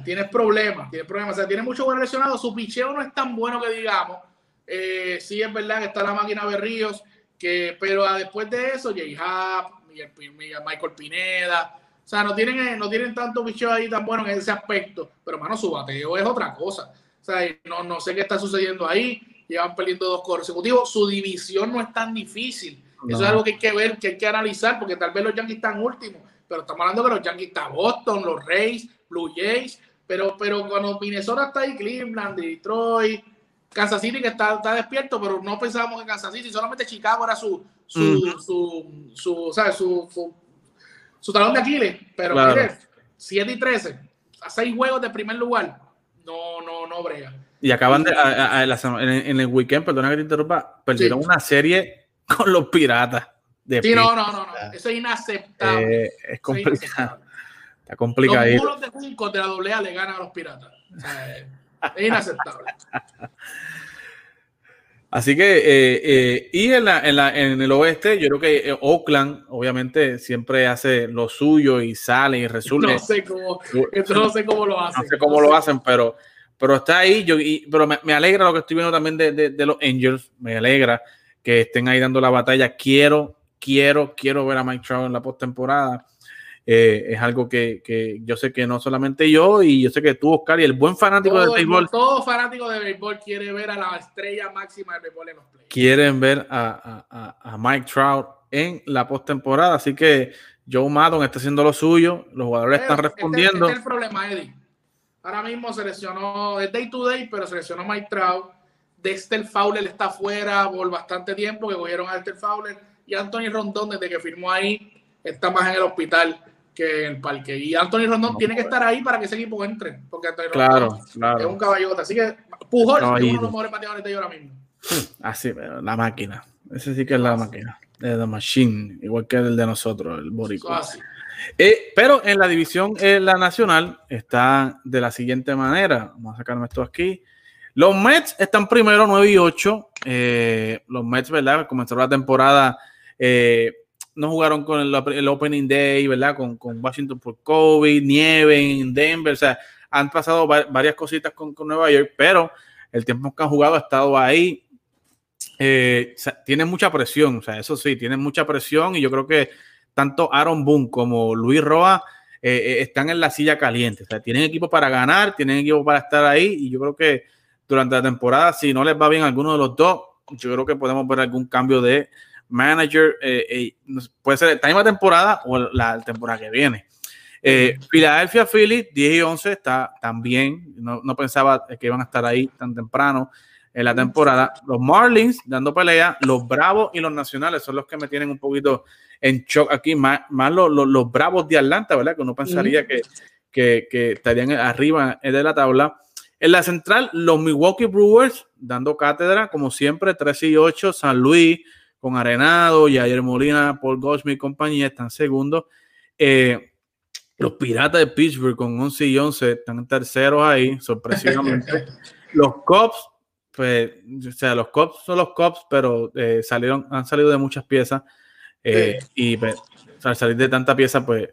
tienes problemas, tienes problemas. O sea, tiene muchos buenos lesionados. Su picheo no es tan bueno que digamos eh, sí es verdad que está la máquina Berríos, que, pero después de eso, Jay Hub, Michael Pineda, o sea, no tienen, eh, no tienen tanto bicho ahí tan bueno en ese aspecto, pero mano, su bateo es otra cosa. O sea, no, no sé qué está sucediendo ahí, llevan perdiendo dos consecutivos, su división no es tan difícil. Eso es algo que hay que ver, que hay que analizar, porque tal vez los Yankees están últimos, pero estamos hablando que los Yankees están Boston, los Rays, Blue Jays, pero, pero cuando Minnesota está ahí, Cleveland, Detroit, Kansas City que está, está, despierto, pero no pensábamos en Kansas City, solamente Chicago era su su, su, su, ¿sabes? su, su, talón de Aquiles. Pero mire, 7 y 13, a 6 juegos de primer lugar, no, no, no brega. Y acaban de, en, el weekend, perdona que te interrumpa, perdieron una serie con los piratas. De sí, no, no, no, no, eso es inaceptable. Eh, es complicado. Está complicado. Los muros de Junco de la AA le ganan a los piratas. O sea, es inaceptable. Así que, eh, eh, y en, la, en, la, en, el oeste, yo creo que eh, Oakland, obviamente, siempre hace lo suyo y sale y resuelve. No sé cómo, no sé cómo lo hacen. No sé cómo lo hacen, pero, pero está ahí. Yo, y, pero me, me, alegra lo que estoy viendo también de, de, de, los Angels. Me alegra que estén ahí dando la batalla. Quiero, quiero, quiero ver a Mike Trout en la postemporada. Eh, es algo que, que, yo sé que no solamente yo, y yo sé que tú, Oscar, y el buen fanático del béisbol. Todo fanático de béisbol quiere ver a la estrella máxima del béisbol en los playoffs. Quieren ver a, a, a, Mike Trout en la postemporada, así que Joe Maddon está haciendo lo suyo, los jugadores están este, respondiendo. Este, es el problema, Eddie. Ahora mismo seleccionó, es day to day, pero seleccionó Mike Trout. Dexter Fowler está fuera por bastante tiempo, que cogieron a Dexter Fowler. Y Anthony Rondón, desde que firmó ahí, está más en el hospital que en el parque. Y Anthony Rondón tiene que estar ahí para que ese equipo entre, porque Anthony claro, es un caballote. Así que Pujol es uno de los mejores bateadores de ahora mismo. Así, la máquina. Ese sí que es la máquina. De la machine, igual que el de nosotros, el Boricua. Eh, pero en la división en la nacional está de la siguiente manera. Vamos a sacarme esto aquí. Los Mets están primero 9 y 8. Eh, los Mets, ¿verdad? Comenzaron la temporada eh, no jugaron con el, Opening Day, ¿verdad? Con, con, Washington por COVID, nieve en Denver, o sea, han pasado varias cositas con, con, Nueva York, pero el tiempo que han jugado ha estado ahí. Eh, tienen mucha presión, o sea, eso sí, tienen mucha presión y yo creo que tanto Aaron Boone como Luis Roa eh, eh, están en la silla caliente, o sea, tienen equipo para ganar, tienen equipo para estar ahí y yo creo que durante la temporada, si no les va bien a alguno de los dos, yo creo que podemos ver algún cambio de manager, eh, eh, puede ser esta misma temporada o la temporada que viene. Eh, Philadelphia Philly 10 y 11 está también, no, no, pensaba que iban a estar ahí tan temprano en la temporada. Los Marlins dando pelea, los Bravos y los Nacionales son los que me tienen un poquito en shock aquí, más, más los, los, Bravos de Atlanta, ¿verdad? Que uno pensaría que, que, que, estarían arriba de la tabla. En la central, los Milwaukee Brewers dando cátedra, como siempre, 13 y 8, San Luis, con Arenado, ayer Molina, Paul Goldschmidt y compañía están segundos. Eh, los Piratas de Pittsburgh con 11 y 11 están terceros ahí, sorpresivamente. los Cubs, pues, o sea, los Cubs son los Cubs, pero eh, salieron, han salido de muchas piezas. Eh, y pues, al salir de tanta pieza, pues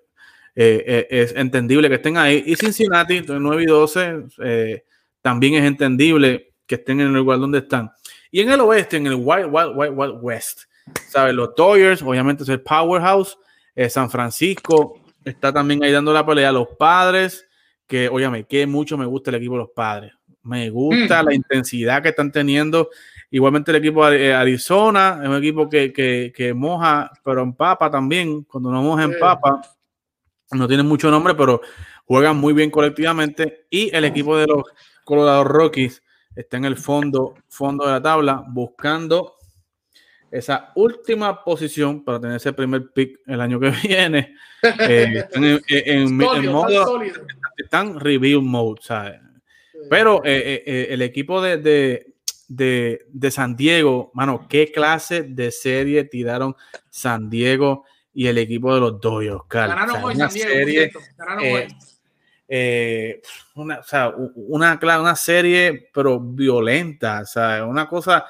es entendible que estén ahí. Y Cincinnati, 9 y 12, también es entendible que estén en el lugar donde están. Y en el oeste, en el Wild, Wild, Wild, Wild West, ¿sabes? Los Dodgers, obviamente es el powerhouse. Eh, San Francisco está también ahí dando la pelea. Los padres, que, óyame, que mucho me gusta el equipo de los padres. Me gusta mm. la intensidad que están teniendo Igualmente el equipo de Arizona, es un equipo que, que, que moja, pero empapa también. Cuando no moja, empapa. No tiene mucho nombre, pero juegan muy bien colectivamente. Y el equipo de los Colorado Rockies está en el fondo, fondo de la tabla buscando esa última posición para tener ese primer pick el año que viene. Eh, están en, modo, están review mode, ¿sabes? Pero eh, eh, el equipo de, de, San Diego, mano, qué clase de serie tiraron San Diego y el equipo de los Dodgers, Ganaron hoy San Diego, serie, eh, una, o sea, una, una, serie, pero violenta, o sea, una cosa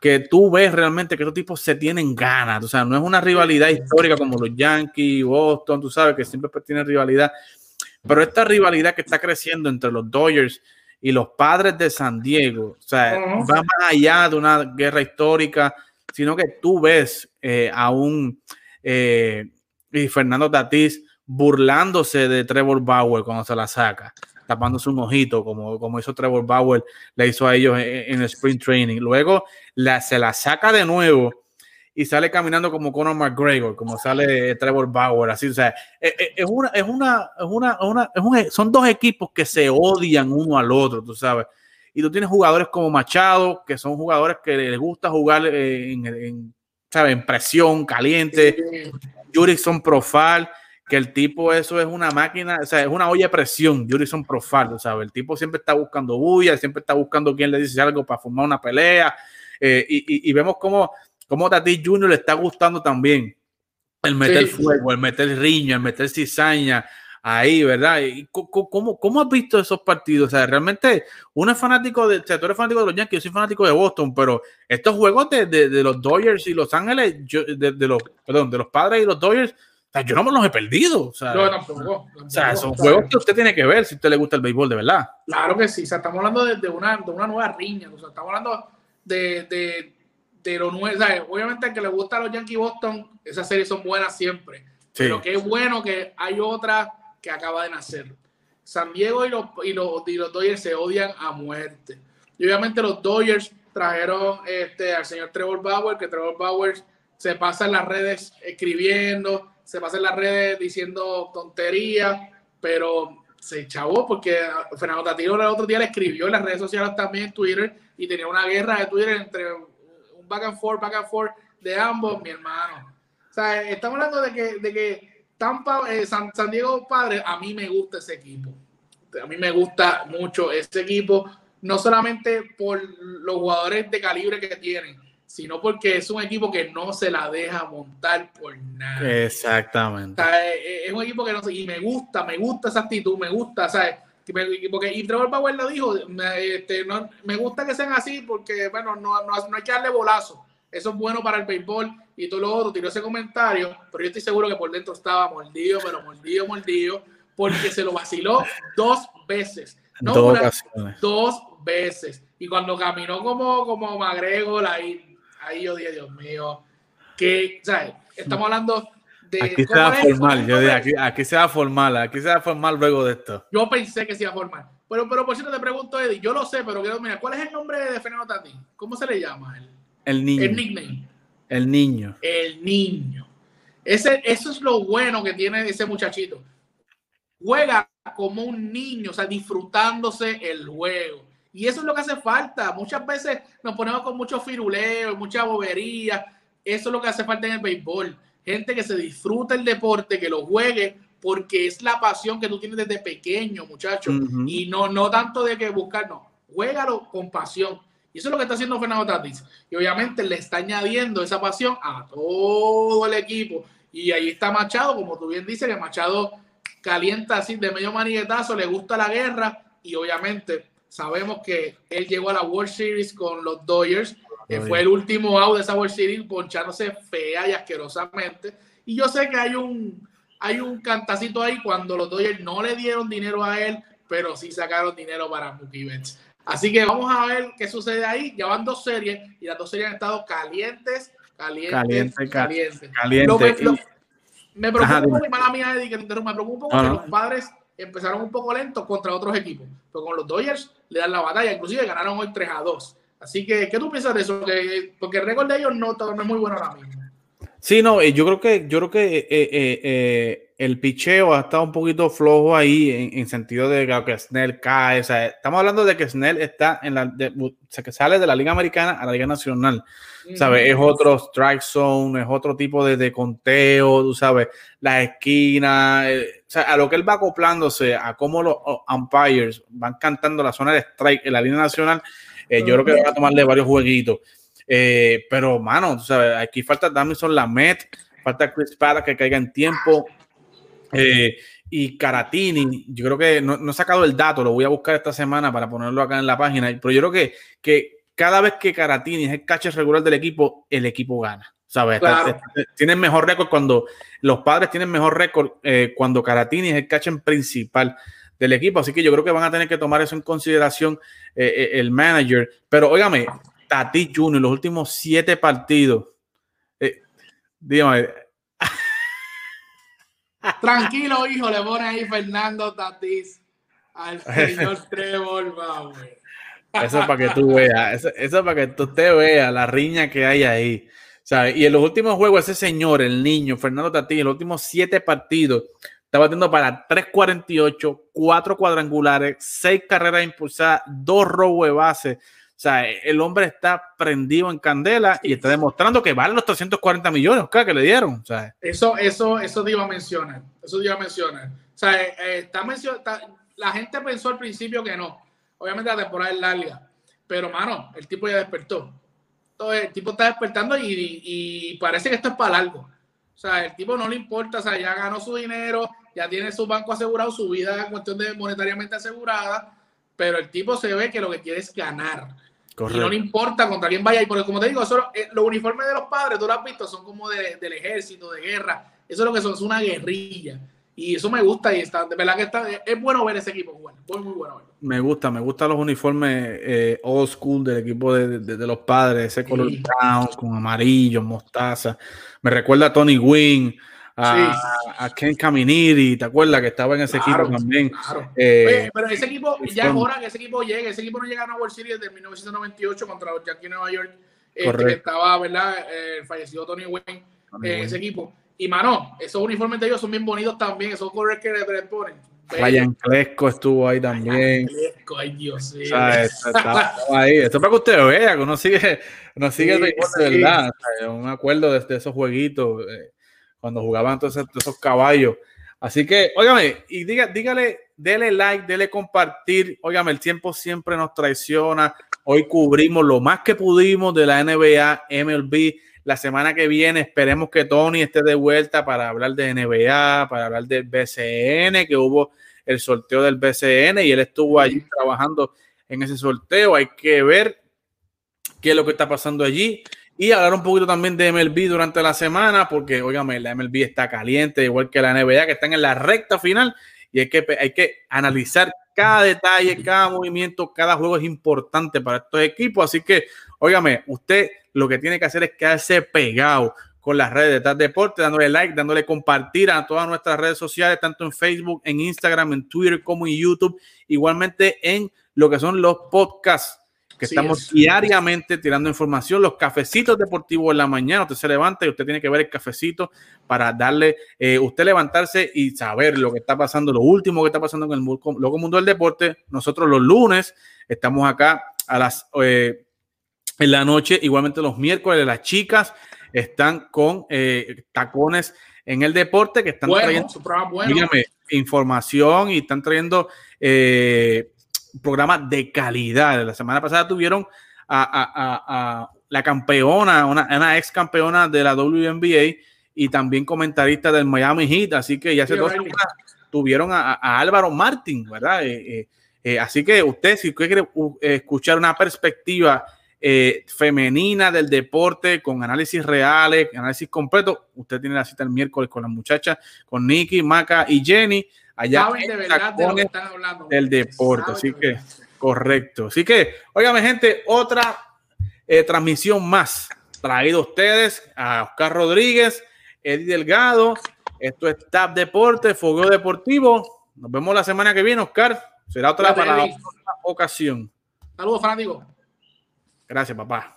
que tú ves realmente que estos tipos se tienen ganas, o sea, no es una rivalidad histórica como los Yankees, Boston, tú sabes que siempre tienen rivalidad, pero esta rivalidad que está creciendo entre los Dodgers y los padres de San Diego, o sea, va más allá de una guerra histórica, sino que tú ves eh, a un eh, y Fernando Tatís burlándose de Trevor Bauer cuando se la saca, tapándose un ojito, como, como hizo Trevor Bauer, le hizo a ellos en, el sprint training. Luego la, se la saca de nuevo y sale caminando como Conor McGregor, como sale Trevor Bauer, así, o sea, es, una, es una, es una, es un, son dos equipos que se odian uno al otro, tú sabes. Y tú tienes jugadores como Machado, que son jugadores que les gusta jugar en, en, en presión, caliente. Jurickson Profile que el tipo eso es una máquina, o sea, es una olla de presión, Jurison Profile, ¿sabes? El tipo siempre está buscando bulla, siempre está buscando quién le dice algo para formar una pelea, eh, y, vemos cómo, cómo Tati Junior le está gustando también el meter fuego, el meter riña, el meter cizaña, ahí, ¿verdad? ¿Y cómo, cómo, has visto esos partidos? O sea, realmente uno es fanático de, o sea, tú eres fanático de los Yankees, yo soy fanático de Boston, pero estos juegos de, de, los Dodgers y Los Ángeles, de, de, los, perdón, de los padres y los Dodgers, yo no me los he perdido. O sea, tampoco, O sea, son juegos que usted tiene que ver si a usted le gusta el béisbol de verdad. Claro que sí. O sea, estamos hablando de, una, de una nueva riña. O sea, estamos hablando de, de, de lo nuevo. O sea, obviamente, al que le gusta a los Yankees Boston, esas series son buenas siempre. Pero qué bueno que hay otra que acaba de nacer. San Diego y los, y los, y los Dodgers se odian a muerte. Y obviamente los Dodgers trajeron este, al señor Trevor Bauer, que Trevor Bauer se pasa en las redes escribiendo, se pasa en las redes diciendo tonterías, pero se chavó porque Fernando Tatiro el otro día le escribió en las redes sociales también en Twitter y tenía una guerra de Twitter entre un back and forth, back and forth de ambos, mi hermano. O sea, estamos hablando de que, de que eh, San, San, Diego Padre, a mí me gusta ese equipo. A mí me gusta mucho ese equipo, no solamente por los jugadores de calibre que tienen, sino porque es un equipo que no se la deja montar por nada. Exactamente. es un equipo que no se, y me gusta, me gusta esa actitud, me gusta, ¿sabes? Porque, y Trevor Bauer lo dijo, me, este, no, me gusta que sean así porque, bueno, no, no, no hay que darle bolazo. Eso es bueno para el béisbol y todo lo otro. Tiró ese comentario, pero yo estoy seguro que por dentro estaba mordido, pero mordido, mordido, porque se lo vaciló dos veces. No dos, una, dos veces. Y cuando caminó como, como McGregor ahí ahí yo dije, Dios mío, que, ¿sabes? Estamos hablando de... Aquí se va a formar, yo dije, aquí, aquí, se va a formar, aquí se va a formar luego de esto. Yo pensé que se iba a formar. Pero, pero por cierto te pregunto, Eddie, yo lo sé, pero quiero, mira, ¿cuál es el nombre de Fernando Tati? ¿Cómo se le llama? El, el niño. El nickname. El niño. El niño. Ese, eso es lo bueno que tiene ese muchachito. Juega como un niño, o sea, disfrutándose el juego. Y eso es lo que hace falta. Muchas veces nos ponemos con mucho firuleo, mucha bobería. Eso es lo que hace falta en el béisbol. Gente que se disfruta el deporte, que lo juegue, porque es la pasión que tú tienes desde pequeño, muchachos. Y no, no tanto de que buscar, no. Juégalo con pasión. Y eso es lo que está haciendo Fernando Tatis. Y obviamente le está añadiendo esa pasión a todo el equipo. Y ahí está Machado, como tú bien dices, que Machado calienta así de medio maniguetazo, le gusta la guerra y obviamente Sabemos que él llegó a la World Series con los Dodgers, que fue el último out de esa World Series, ponchándose fea y asquerosamente. Y yo sé que hay un, hay un cantacito ahí cuando los Dodgers no le dieron dinero a él, pero sí sacaron dinero para Mookie Betts. Así que vamos a ver qué sucede ahí. Ya van dos series y las dos series han estado calientes, calientes, calientes. Caliente, me, preocupa mala mía, Eddie, que te interrumpa, me preocupa un poco que los padres empezaron un poco lentos contra otros equipos, pero con los Dodgers le dan la batalla, inclusive ganaron hoy 3 a 2. Así que, ¿qué tú piensas de eso? porque el récord de ellos no, no es muy bueno ahora mismo. Sí, no, eh, yo creo que, yo creo que eh, eh, el picheo ha estado un poquito flojo ahí en, sentido de que Snell cae. O sea, estamos hablando de que Snell está en la, o sea, que sale de la Liga Americana a la Liga Nacional. ¿Sabes? Es otro strike zone, es otro tipo de, conteo, tú sabes, las esquinas, o sea, a lo que él va acoplándose, a cómo los umpires van cantando la zona de strike en la línea nacional, yo creo que va a tomarle varios jueguitos. Eh, pero, mano, sabes, aquí falta Damison Lamet, falta Chris Para que caiga en tiempo. Eh, y Caratini, yo creo que no, he sacado el dato, lo voy a buscar esta semana para ponerlo acá en la página, pero yo creo que, que cada vez que Caratini es el catcher regular del equipo, el equipo gana. ¿Sabes? Tienen mejor récord cuando los padres tienen mejor récord eh, cuando Caratini es el catcher principal del equipo. Así que yo creo que van a tener que tomar eso en consideración el manager. Pero óigame, Tati Junior, los últimos siete partidos. Eh, dígame. Tranquilo, hijo, le pone ahí Fernando Tatis al señor Trevor Bauer. Eso para que tú veas, eso, para que usted vea la riña que hay ahí. Y en los últimos juegos, ese señor, el niño, Fernando Tatis, en los últimos siete partidos, estaba batiendo para 3.48, cuatro cuadrangulares, seis carreras impulsadas, dos robos de base. O sea, el hombre está prendido en candela y está demostrando que vale los 340 millones que le dieron. Eso, eso, eso te iba a mencionar. Eso te iba a mencionar. O sea, eh, eh, está la gente pensó al principio que no. Obviamente la temporada es larga. Pero, mano, el tipo ya despertó. Entonces, el tipo está despertando y, y, parece que esto es para largo. O sea, el tipo no le importa, o sea, ya ganó su dinero, ya tiene su banco asegurado, su vida en cuestión de monetariamente asegurada, pero el tipo se ve que lo que quiere es ganar. Y no le importa contra quién vaya. Y porque, como te digo, eh, los uniformes de los padres, tú lo has visto, son como del ejército, de guerra. Eso es lo que son, es una guerrilla. Y eso me gusta y está, de verdad que está, es bueno ver ese equipo jugar. Muy, muy bueno Me gusta, me gustan los uniformes eh, old school del equipo de, de, los padres, ese color brown con amarillo, mostaza. Me recuerda a Tony Wynn a, Ken Caminiti, ¿te acuerdas que estaba en ese equipo también? Eh, pero ese equipo, ya es hora que ese equipo llegue. Ese equipo no llega a World Series desde 1998 contra los Yankees de Nueva York. Este, que estaba, ¿verdad? El fallecido Tony Wayne en ese equipo. Y mano, esos uniformes de ellos son bien bonitos también, esos colores que le ponen. Ryan Clesco estuvo ahí también. Clesco, ay Dios mío. ahí. Esto para que usted vea, que uno sigue, uno sigue el de verdad. me acuerdo de, esos jueguitos. Eh, cuando jugaban entonces esos caballos. Así que, óigame, y diga, dígale, dele like, dele compartir. Óigame, el tiempo siempre nos traiciona. Hoy cubrimos lo más que pudimos de la NBA, MLB. La semana que viene esperemos que Tony esté de vuelta para hablar de NBA, para hablar del BCN, que hubo el sorteo del BCN y él estuvo allí trabajando en ese sorteo. Hay que ver qué es lo que está pasando allí. Y hablar un poquito también de MLB durante la semana, porque, óigame, la MLB está caliente, igual que la NBA, que están en la recta final, y hay que, hay que analizar cada detalle, cada movimiento, cada juego es importante para estos equipos. Así que, óigame, usted lo que tiene que hacer es quedarse pegado con las redes de TAD Deporte, dándole like, dándole compartir a todas nuestras redes sociales, tanto en Facebook, en Instagram, en Twitter como en YouTube, igualmente en lo que son los podcasts que estamos diariamente tirando información, los cafecitos deportivos en la mañana, usted se levanta y usted tiene que ver el cafecito para darle, eh, usted levantarse y saber lo que está pasando, lo último que está pasando en el loco mundo del deporte. Nosotros los lunes estamos acá a las eh, en la noche, igualmente los miércoles las chicas están con eh, tacones en el deporte que están trayendo información y están trayendo programa de calidad. La semana pasada tuvieron a, la campeona, una, ex campeona de la WNBA y también comentarista del Miami Heat. Así que ya hace dos semanas tuvieron a, Álvaro Martín, ¿verdad? Eh, eh, eh, así que usted, si usted quiere escuchar una perspectiva femenina del deporte con análisis reales, análisis completo, usted tiene la cita el miércoles con las muchachas, con Nicky, Maca y Jenny allá de verdad de están hablando. Del deporte, así que correcto. Así que, óigame gente, otra eh, transmisión más traído a ustedes a Oscar Rodríguez, Eddie Delgado. Esto es TAP Deporte, Fogueo Deportivo. Nos vemos la semana que viene, Oscar. Será otra para otra ocasión. Saludos, fanáticos. Gracias, papá.